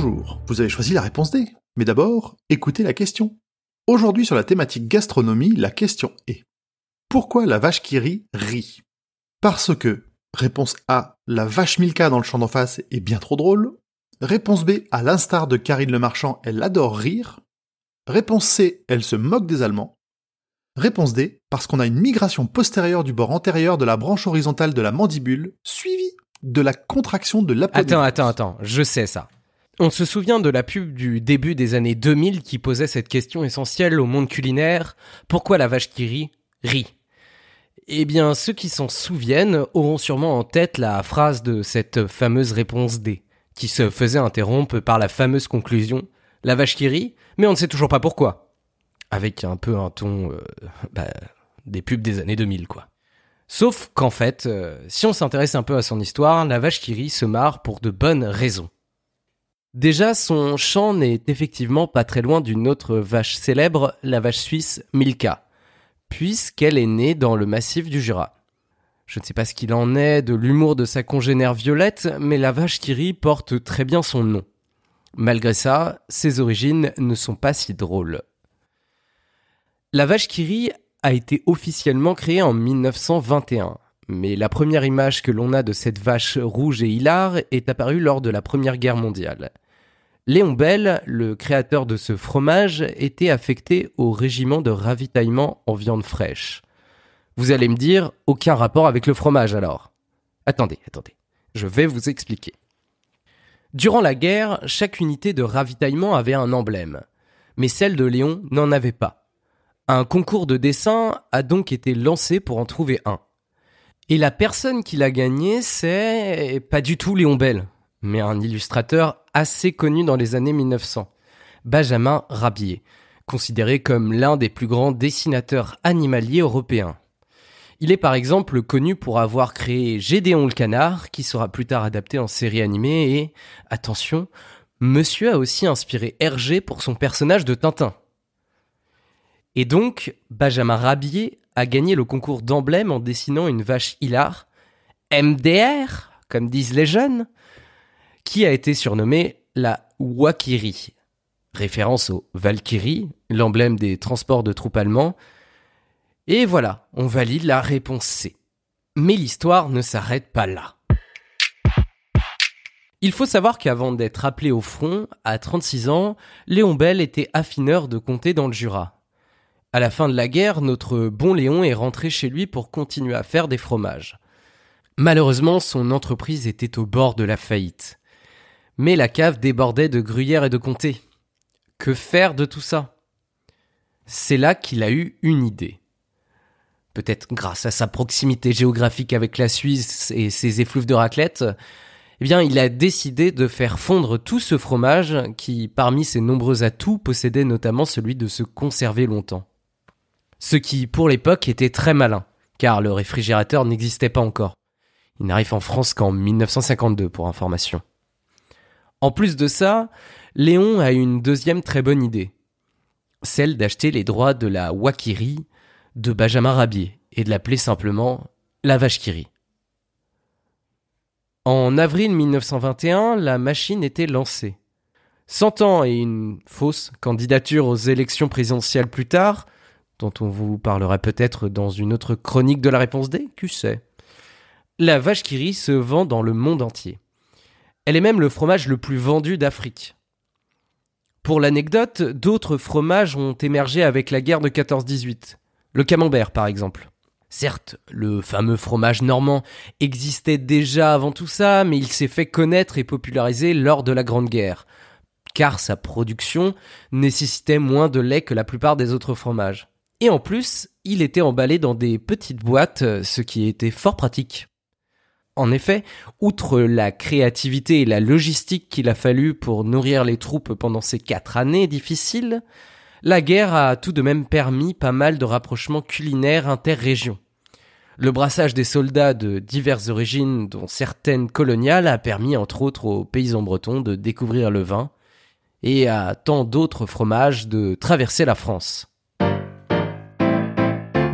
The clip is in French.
Bonjour, vous avez choisi la réponse D. Mais d'abord, écoutez la question. Aujourd'hui sur la thématique gastronomie, la question est Pourquoi la vache qui rit rit? Parce que, réponse A, la vache Milka dans le champ d'en face est bien trop drôle. Réponse B, à l'instar de Karine Le Marchand, elle adore rire. Réponse C, elle se moque des Allemands. Réponse D, parce qu'on a une migration postérieure du bord antérieur de la branche horizontale de la mandibule, suivie de la contraction de l'appendice. Attends, attends, attends, je sais ça. On se souvient de la pub du début des années 2000 qui posait cette question essentielle au monde culinaire. Pourquoi la vache qui rit rit? Eh bien, ceux qui s'en souviennent auront sûrement en tête la phrase de cette fameuse réponse D, qui se faisait interrompre par la fameuse conclusion La vache qui rit, mais on ne sait toujours pas pourquoi. Avec un peu un ton euh, bah, des pubs des années 2000, quoi. Sauf qu'en fait, euh, si on s'intéresse un peu à son histoire, la vache qui rit se marre pour de bonnes raisons. Déjà, son chant n'est effectivement pas très loin d'une autre vache célèbre, la vache suisse Milka, puisqu'elle est née dans le massif du Jura. Je ne sais pas ce qu'il en est de l'humour de sa congénère Violette, mais la vache qui porte très bien son nom. Malgré ça, ses origines ne sont pas si drôles. La vache qui a été officiellement créée en 1921, mais la première image que l'on a de cette vache rouge et hilare est apparue lors de la Première Guerre mondiale. Léon Bell, le créateur de ce fromage, était affecté au régiment de ravitaillement en viande fraîche. Vous allez me dire, aucun rapport avec le fromage alors. Attendez, attendez, je vais vous expliquer. Durant la guerre, chaque unité de ravitaillement avait un emblème, mais celle de Léon n'en avait pas. Un concours de dessin a donc été lancé pour en trouver un. Et la personne qui l'a gagné, c'est pas du tout Léon Bell, mais un illustrateur assez connu dans les années 1900, Benjamin Rabier, considéré comme l'un des plus grands dessinateurs animaliers européens. Il est par exemple connu pour avoir créé Gédéon le canard, qui sera plus tard adapté en série animée, et, attention, Monsieur a aussi inspiré Hergé pour son personnage de Tintin. Et donc, Benjamin Rabier a gagné le concours d'emblème en dessinant une vache hilar, MDR, comme disent les jeunes, qui a été surnommée la Wakiri, référence au Valkyrie, l'emblème des transports de troupes allemands. Et voilà, on valide la réponse C. Mais l'histoire ne s'arrête pas là. Il faut savoir qu'avant d'être appelé au front, à 36 ans, Léon Bell était affineur de comté dans le Jura. À la fin de la guerre, notre bon Léon est rentré chez lui pour continuer à faire des fromages. Malheureusement, son entreprise était au bord de la faillite. Mais la cave débordait de gruyère et de comté. Que faire de tout ça? C'est là qu'il a eu une idée. Peut-être grâce à sa proximité géographique avec la Suisse et ses effluves de raclette, eh bien, il a décidé de faire fondre tout ce fromage qui, parmi ses nombreux atouts, possédait notamment celui de se conserver longtemps. Ce qui, pour l'époque, était très malin, car le réfrigérateur n'existait pas encore. Il n'arrive en France qu'en 1952, pour information. En plus de ça, Léon a une deuxième très bonne idée. Celle d'acheter les droits de la Wakiri de Benjamin Rabier et de l'appeler simplement la vache qui. En avril 1921, la machine était lancée. Cent ans et une fausse candidature aux élections présidentielles plus tard, dont on vous parlera peut-être dans une autre chronique de la réponse D, qui sait. La vache qui rit se vend dans le monde entier. Elle est même le fromage le plus vendu d'Afrique. Pour l'anecdote, d'autres fromages ont émergé avec la guerre de 14-18. Le camembert, par exemple. Certes, le fameux fromage normand existait déjà avant tout ça, mais il s'est fait connaître et populariser lors de la Grande Guerre. car sa production nécessitait moins de lait que la plupart des autres fromages. Et en plus, il était emballé dans des petites boîtes, ce qui était fort pratique. En effet, outre la créativité et la logistique qu'il a fallu pour nourrir les troupes pendant ces quatre années difficiles, la guerre a tout de même permis pas mal de rapprochements culinaires interrégions. Le brassage des soldats de diverses origines, dont certaines coloniales, a permis entre autres aux paysans bretons de découvrir le vin, et à tant d'autres fromages de traverser la France.